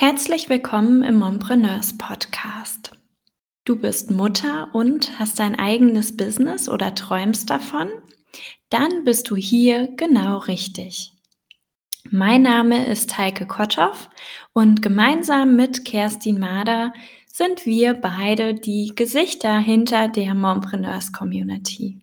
Herzlich willkommen im Mompreneurs Podcast. Du bist Mutter und hast dein eigenes Business oder träumst davon? Dann bist du hier genau richtig. Mein Name ist Heike Kotthoff und gemeinsam mit Kerstin Mader sind wir beide die Gesichter hinter der Mompreneurs Community.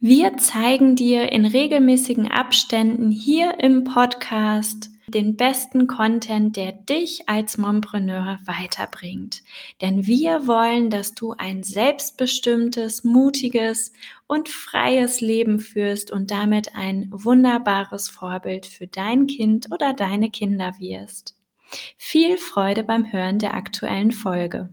Wir zeigen dir in regelmäßigen Abständen hier im Podcast den besten Content, der dich als Mompreneur weiterbringt. Denn wir wollen, dass du ein selbstbestimmtes, mutiges und freies Leben führst und damit ein wunderbares Vorbild für dein Kind oder deine Kinder wirst. Viel Freude beim Hören der aktuellen Folge.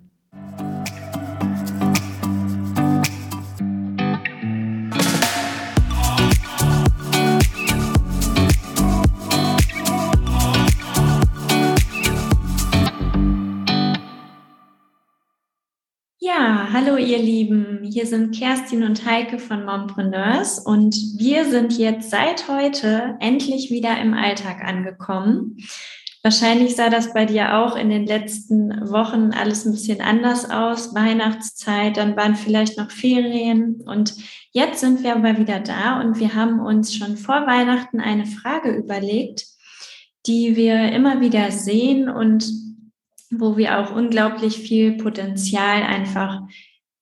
Hallo ihr Lieben. Hier sind Kerstin und Heike von Mompreneurs und wir sind jetzt seit heute endlich wieder im Alltag angekommen. Wahrscheinlich sah das bei dir auch in den letzten Wochen alles ein bisschen anders aus. Weihnachtszeit, dann waren vielleicht noch Ferien und jetzt sind wir aber wieder da und wir haben uns schon vor Weihnachten eine Frage überlegt, die wir immer wieder sehen und wo wir auch unglaublich viel Potenzial einfach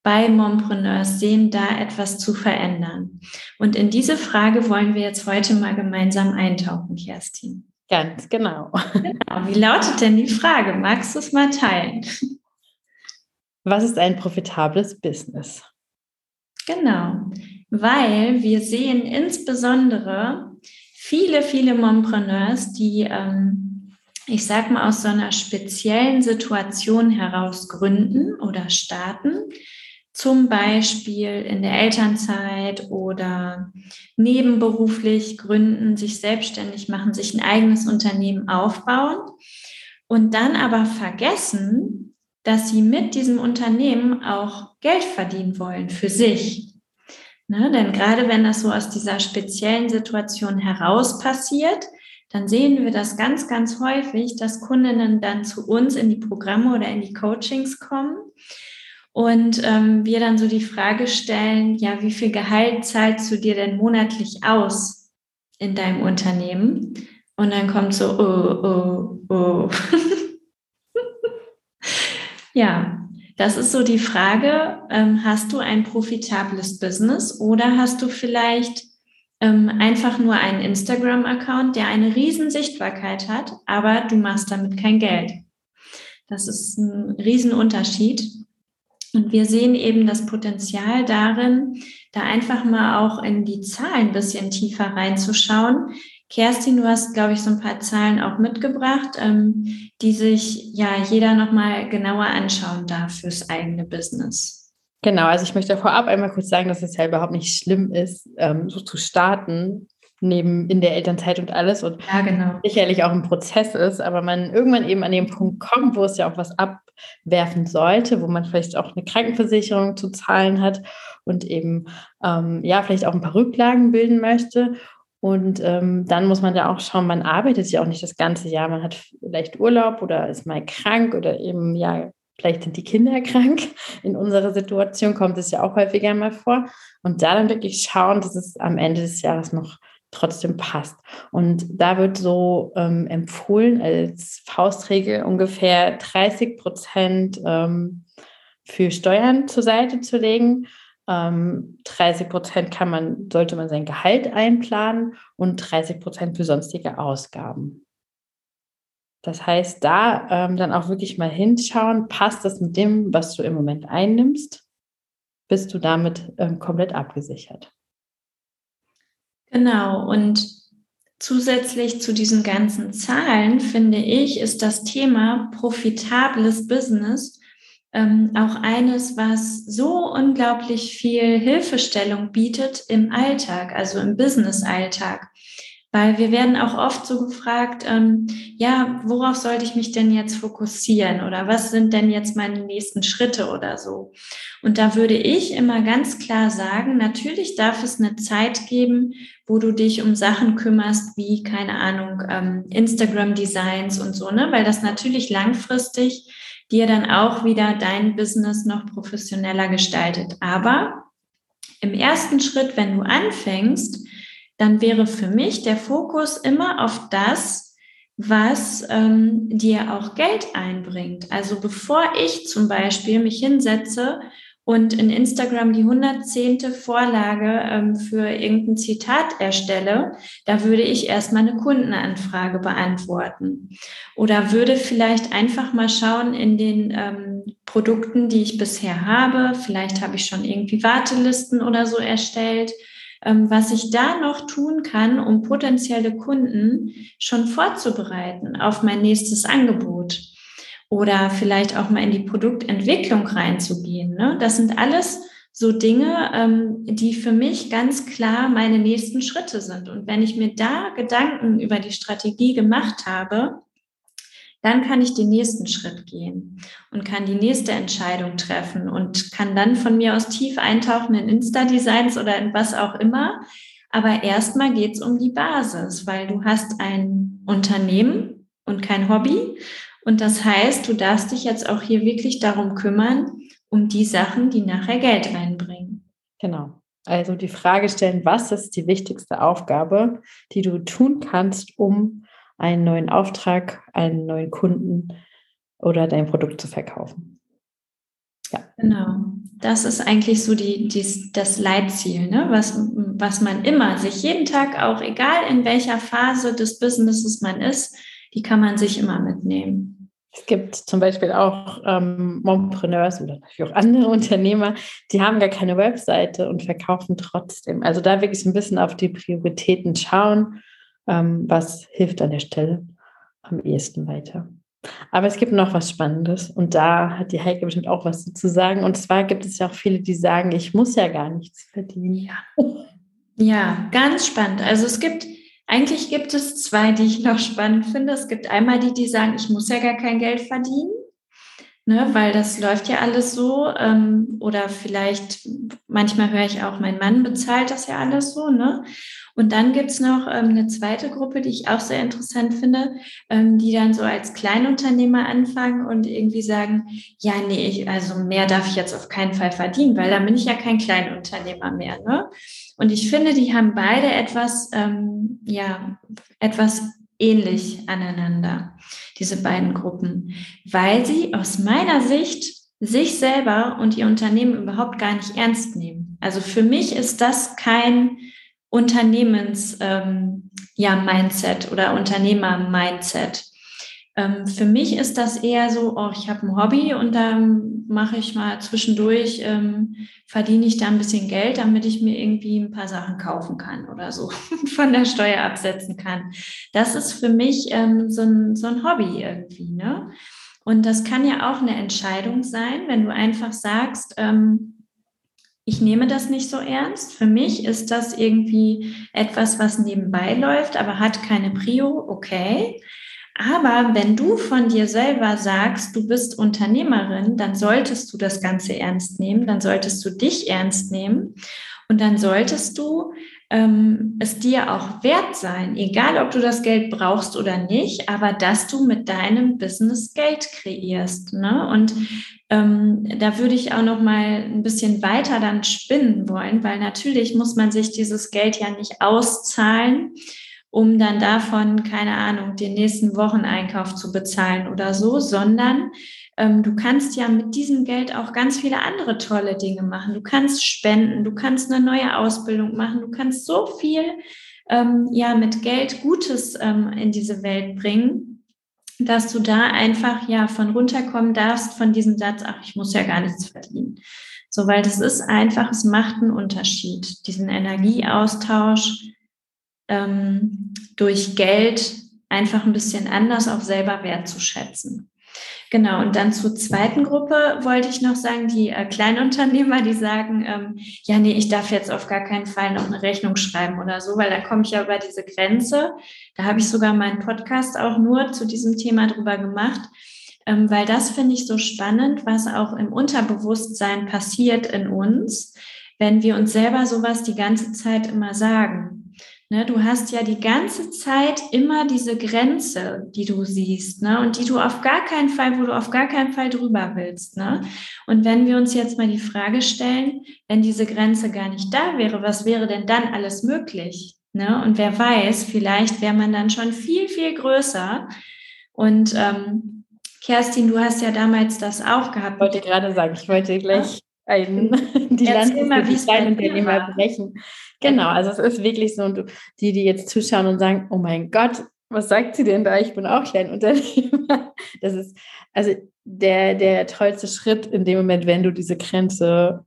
bei Mompreneurs sehen, da etwas zu verändern. Und in diese Frage wollen wir jetzt heute mal gemeinsam eintauchen, Kerstin. Ganz genau. genau. Wie lautet denn die Frage? Magst du es mal teilen? Was ist ein profitables Business? Genau, weil wir sehen insbesondere viele, viele Mompreneurs, die ähm, ich sag mal, aus so einer speziellen Situation heraus gründen oder starten, zum Beispiel in der Elternzeit oder nebenberuflich gründen, sich selbstständig machen, sich ein eigenes Unternehmen aufbauen und dann aber vergessen, dass sie mit diesem Unternehmen auch Geld verdienen wollen für sich. Ne? Denn gerade wenn das so aus dieser speziellen Situation heraus passiert, dann sehen wir das ganz, ganz häufig, dass Kundinnen dann zu uns in die Programme oder in die Coachings kommen und ähm, wir dann so die Frage stellen, ja, wie viel Gehalt zahlst du dir denn monatlich aus in deinem Unternehmen? Und dann kommt so, oh, oh, oh. ja, das ist so die Frage, ähm, hast du ein profitables Business oder hast du vielleicht ähm, einfach nur einen Instagram-Account, der eine riesen Sichtbarkeit hat, aber du machst damit kein Geld. Das ist ein Riesenunterschied. Und wir sehen eben das Potenzial darin, da einfach mal auch in die Zahlen ein bisschen tiefer reinzuschauen. Kerstin, du hast, glaube ich, so ein paar Zahlen auch mitgebracht, ähm, die sich ja jeder nochmal genauer anschauen darf fürs eigene Business. Genau, also ich möchte vorab einmal kurz sagen, dass es ja überhaupt nicht schlimm ist, ähm, so zu starten, neben in der Elternzeit und alles und ja, genau. sicherlich auch ein Prozess ist, aber man irgendwann eben an den Punkt kommt, wo es ja auch was abwerfen sollte, wo man vielleicht auch eine Krankenversicherung zu zahlen hat und eben ähm, ja vielleicht auch ein paar Rücklagen bilden möchte. Und ähm, dann muss man ja auch schauen, man arbeitet ja auch nicht das ganze Jahr. Man hat vielleicht Urlaub oder ist mal krank oder eben ja vielleicht sind die Kinder krank. In unserer Situation kommt es ja auch häufiger mal vor. Und da dann wirklich schauen, dass es am Ende des Jahres noch trotzdem passt. Und da wird so ähm, empfohlen als Faustregel ungefähr 30 Prozent ähm, für Steuern zur Seite zu legen. Ähm, 30 Prozent kann man, sollte man sein Gehalt einplanen und 30 Prozent für sonstige Ausgaben. Das heißt, da ähm, dann auch wirklich mal hinschauen, passt das mit dem, was du im Moment einnimmst? Bist du damit ähm, komplett abgesichert? Genau, und zusätzlich zu diesen ganzen Zahlen, finde ich, ist das Thema profitables Business ähm, auch eines, was so unglaublich viel Hilfestellung bietet im Alltag, also im Business-Alltag. Weil wir werden auch oft so gefragt, ähm, ja, worauf sollte ich mich denn jetzt fokussieren oder was sind denn jetzt meine nächsten Schritte oder so? Und da würde ich immer ganz klar sagen, natürlich darf es eine Zeit geben, wo du dich um Sachen kümmerst, wie, keine Ahnung, ähm, Instagram-Designs und so, ne? Weil das natürlich langfristig dir dann auch wieder dein Business noch professioneller gestaltet. Aber im ersten Schritt, wenn du anfängst, dann wäre für mich der Fokus immer auf das, was ähm, dir auch Geld einbringt. Also bevor ich zum Beispiel mich hinsetze und in Instagram die 110. Vorlage ähm, für irgendein Zitat erstelle, da würde ich erstmal eine Kundenanfrage beantworten. Oder würde vielleicht einfach mal schauen in den ähm, Produkten, die ich bisher habe. Vielleicht habe ich schon irgendwie Wartelisten oder so erstellt was ich da noch tun kann, um potenzielle Kunden schon vorzubereiten auf mein nächstes Angebot oder vielleicht auch mal in die Produktentwicklung reinzugehen. Ne? Das sind alles so Dinge, ähm, die für mich ganz klar meine nächsten Schritte sind. Und wenn ich mir da Gedanken über die Strategie gemacht habe, dann kann ich den nächsten Schritt gehen und kann die nächste Entscheidung treffen und kann dann von mir aus tief eintauchen in Insta-Designs oder in was auch immer. Aber erstmal geht es um die Basis, weil du hast ein Unternehmen und kein Hobby. Und das heißt, du darfst dich jetzt auch hier wirklich darum kümmern, um die Sachen, die nachher Geld reinbringen. Genau. Also die Frage stellen, was ist die wichtigste Aufgabe, die du tun kannst, um einen neuen Auftrag, einen neuen Kunden oder dein Produkt zu verkaufen. Ja. Genau. Das ist eigentlich so die, die, das Leitziel, ne? was, was man immer sich jeden Tag, auch egal in welcher Phase des Businesses man ist, die kann man sich immer mitnehmen. Es gibt zum Beispiel auch ähm, Mompreneurs oder natürlich auch andere Unternehmer, die haben gar keine Webseite und verkaufen trotzdem. Also da wirklich ein bisschen auf die Prioritäten schauen ähm, was hilft an der Stelle am ehesten weiter. Aber es gibt noch was Spannendes und da hat die Heike bestimmt auch was zu sagen. Und zwar gibt es ja auch viele, die sagen, ich muss ja gar nichts verdienen. Ja, ja ganz spannend. Also es gibt, eigentlich gibt es zwei, die ich noch spannend finde. Es gibt einmal die, die sagen, ich muss ja gar kein Geld verdienen. Ne, weil das läuft ja alles so. Ähm, oder vielleicht, manchmal höre ich auch, mein Mann bezahlt das ja alles so. Ne? Und dann gibt's noch ähm, eine zweite Gruppe, die ich auch sehr interessant finde, ähm, die dann so als Kleinunternehmer anfangen und irgendwie sagen, ja, nee, ich, also mehr darf ich jetzt auf keinen Fall verdienen, weil dann bin ich ja kein Kleinunternehmer mehr. Ne? Und ich finde, die haben beide etwas, ähm, ja, etwas ähnlich aneinander, diese beiden Gruppen, weil sie aus meiner Sicht sich selber und ihr Unternehmen überhaupt gar nicht ernst nehmen. Also für mich ist das kein Unternehmens ähm, ja, Mindset oder Unternehmer-Mindset. Ähm, für mich ist das eher so, oh, ich habe ein Hobby und dann mache ich mal zwischendurch, ähm, verdiene ich da ein bisschen Geld, damit ich mir irgendwie ein paar Sachen kaufen kann oder so von der Steuer absetzen kann. Das ist für mich ähm, so, ein, so ein Hobby irgendwie. Ne? Und das kann ja auch eine Entscheidung sein, wenn du einfach sagst, ähm, ich nehme das nicht so ernst. Für mich ist das irgendwie etwas, was nebenbei läuft, aber hat keine Prio, okay. Aber wenn du von dir selber sagst, du bist Unternehmerin, dann solltest du das Ganze ernst nehmen, dann solltest du dich ernst nehmen und dann solltest du ähm, es dir auch wert sein, egal ob du das Geld brauchst oder nicht, aber dass du mit deinem Business Geld kreierst. Ne? Und ähm, da würde ich auch noch mal ein bisschen weiter dann spinnen wollen, weil natürlich muss man sich dieses Geld ja nicht auszahlen, um dann davon, keine Ahnung, den nächsten Wocheneinkauf zu bezahlen oder so, sondern ähm, du kannst ja mit diesem Geld auch ganz viele andere tolle Dinge machen. Du kannst spenden, du kannst eine neue Ausbildung machen, du kannst so viel ähm, ja mit Geld Gutes ähm, in diese Welt bringen, dass du da einfach ja von runterkommen darfst von diesem Satz, ach, ich muss ja gar nichts verdienen. So, weil das ist einfach, es macht einen Unterschied, diesen Energieaustausch ähm, durch Geld einfach ein bisschen anders auch selber wertzuschätzen. Genau, und dann zur zweiten Gruppe wollte ich noch sagen, die äh, Kleinunternehmer, die sagen, ähm, ja, nee, ich darf jetzt auf gar keinen Fall noch eine Rechnung schreiben oder so, weil da komme ich ja über diese Grenze. Da habe ich sogar meinen Podcast auch nur zu diesem Thema drüber gemacht, ähm, weil das finde ich so spannend, was auch im Unterbewusstsein passiert in uns, wenn wir uns selber sowas die ganze Zeit immer sagen. Ne, du hast ja die ganze Zeit immer diese Grenze, die du siehst, ne, und die du auf gar keinen Fall, wo du auf gar keinen Fall drüber willst, ne. Und wenn wir uns jetzt mal die Frage stellen, wenn diese Grenze gar nicht da wäre, was wäre denn dann alles möglich? Ne? Und wer weiß, vielleicht wäre man dann schon viel, viel größer. Und ähm, Kerstin, du hast ja damals das auch gehabt. Ich wollte gerade sagen, ich wollte gleich einen, die Lanze für die Kleinunternehmer brechen. Genau, also es ist wirklich so, und die, die jetzt zuschauen und sagen, oh mein Gott, was sagt sie denn da? Ich bin auch Kleinunternehmer. Das ist also der, der tollste Schritt in dem Moment, wenn du diese Grenze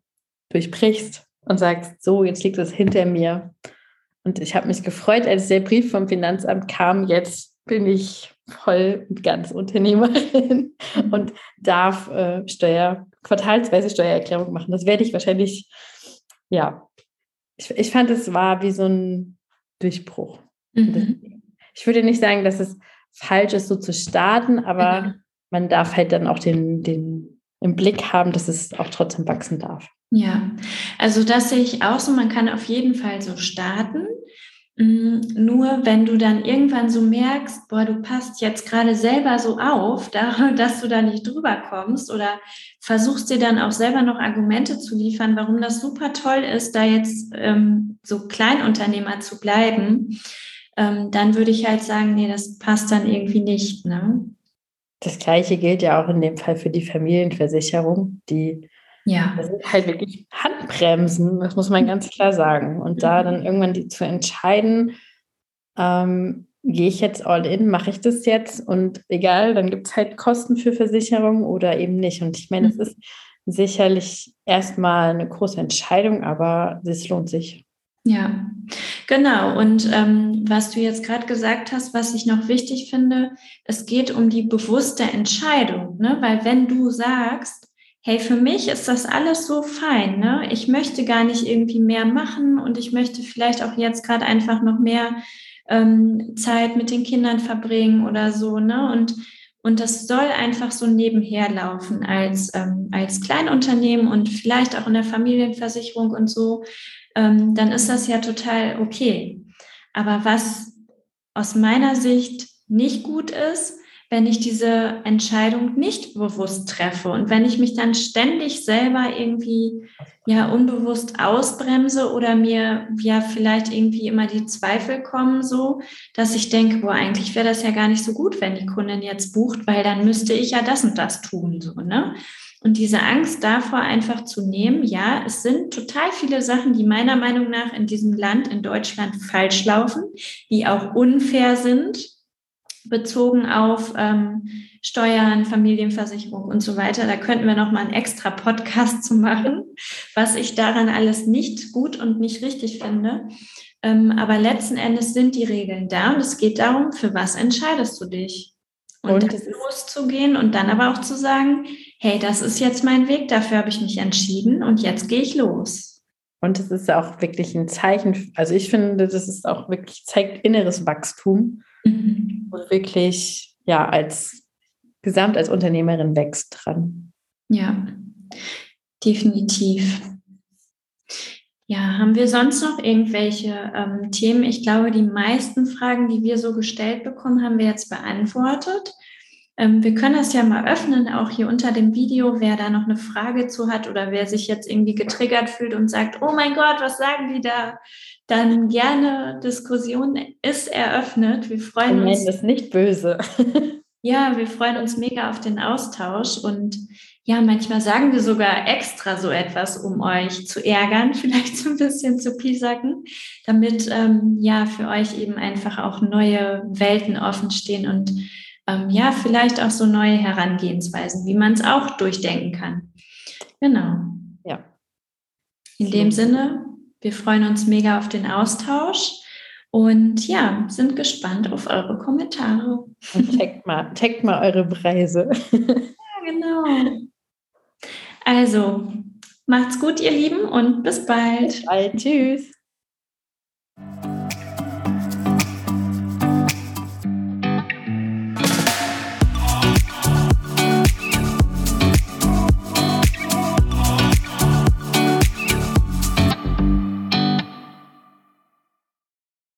durchbrichst und sagst, so, jetzt liegt es hinter mir. Und ich habe mich gefreut, als der Brief vom Finanzamt kam, jetzt bin ich voll und ganz Unternehmerin und darf äh, Steuer, quartalsweise Steuererklärung machen. Das werde ich wahrscheinlich, ja, ich, ich fand, es war wie so ein Durchbruch. Mhm. Ich würde nicht sagen, dass es falsch ist, so zu starten, aber mhm. man darf halt dann auch den, den im Blick haben, dass es auch trotzdem wachsen darf. Ja, also das sehe ich auch so. Man kann auf jeden Fall so starten. Mm, nur wenn du dann irgendwann so merkst, boah, du passt jetzt gerade selber so auf, dass du da nicht drüber kommst oder versuchst dir dann auch selber noch Argumente zu liefern, warum das super toll ist, da jetzt ähm, so Kleinunternehmer zu bleiben, ähm, dann würde ich halt sagen, nee, das passt dann irgendwie nicht. Ne? Das gleiche gilt ja auch in dem Fall für die Familienversicherung, die ja. Das sind halt wirklich Handbremsen, das muss man ganz klar sagen. Und da mhm. dann irgendwann die zu entscheiden, ähm, gehe ich jetzt all in, mache ich das jetzt und egal, dann gibt es halt Kosten für Versicherung oder eben nicht. Und ich meine, es mhm. ist sicherlich erstmal eine große Entscheidung, aber es lohnt sich. Ja, genau. Und ähm, was du jetzt gerade gesagt hast, was ich noch wichtig finde, es geht um die bewusste Entscheidung, ne? weil wenn du sagst, hey, für mich ist das alles so fein, ne? Ich möchte gar nicht irgendwie mehr machen und ich möchte vielleicht auch jetzt gerade einfach noch mehr ähm, Zeit mit den Kindern verbringen oder so, ne? Und und das soll einfach so nebenher laufen als, ähm, als Kleinunternehmen und vielleicht auch in der Familienversicherung und so, ähm, dann ist das ja total okay. Aber was aus meiner Sicht nicht gut ist, wenn ich diese Entscheidung nicht bewusst treffe und wenn ich mich dann ständig selber irgendwie ja unbewusst ausbremse oder mir ja vielleicht irgendwie immer die Zweifel kommen so, dass ich denke, boah, eigentlich wäre das ja gar nicht so gut, wenn die Kundin jetzt bucht, weil dann müsste ich ja das und das tun so, ne? Und diese Angst davor einfach zu nehmen, ja, es sind total viele Sachen, die meiner Meinung nach in diesem Land, in Deutschland falsch laufen, die auch unfair sind, bezogen auf ähm, Steuern, Familienversicherung und so weiter. Da könnten wir noch mal einen extra Podcast zu machen, was ich daran alles nicht gut und nicht richtig finde. Ähm, aber letzten Endes sind die Regeln da und es geht darum, für was entscheidest du dich? Und, und loszugehen und dann aber auch zu sagen, hey, das ist jetzt mein Weg, dafür habe ich mich entschieden und jetzt gehe ich los. Und es ist auch wirklich ein Zeichen, also ich finde, das ist auch wirklich, zeigt inneres Wachstum mhm. und wirklich, ja, als Gesamt als Unternehmerin wächst dran. Ja, definitiv. Ja, haben wir sonst noch irgendwelche ähm, Themen? Ich glaube, die meisten Fragen, die wir so gestellt bekommen, haben wir jetzt beantwortet. Ähm, wir können das ja mal öffnen, auch hier unter dem Video, wer da noch eine Frage zu hat oder wer sich jetzt irgendwie getriggert fühlt und sagt, oh mein Gott, was sagen die da? Dann gerne Diskussion ist eröffnet. Wir freuen wir uns. das nicht böse. ja, wir freuen uns mega auf den Austausch und ja, manchmal sagen wir sogar extra so etwas, um euch zu ärgern, vielleicht so ein bisschen zu piesacken, damit ähm, ja für euch eben einfach auch neue Welten offen stehen und ähm, ja, vielleicht auch so neue Herangehensweisen, wie man es auch durchdenken kann. Genau. Ja. In dem Sinne, wir freuen uns mega auf den Austausch Und ja, sind gespannt auf eure Kommentare. Und checkt mal, checkt mal eure Preise. Ja, genau. Also, macht's gut, ihr Lieben, und bis bald. Bis bald. Tschüss.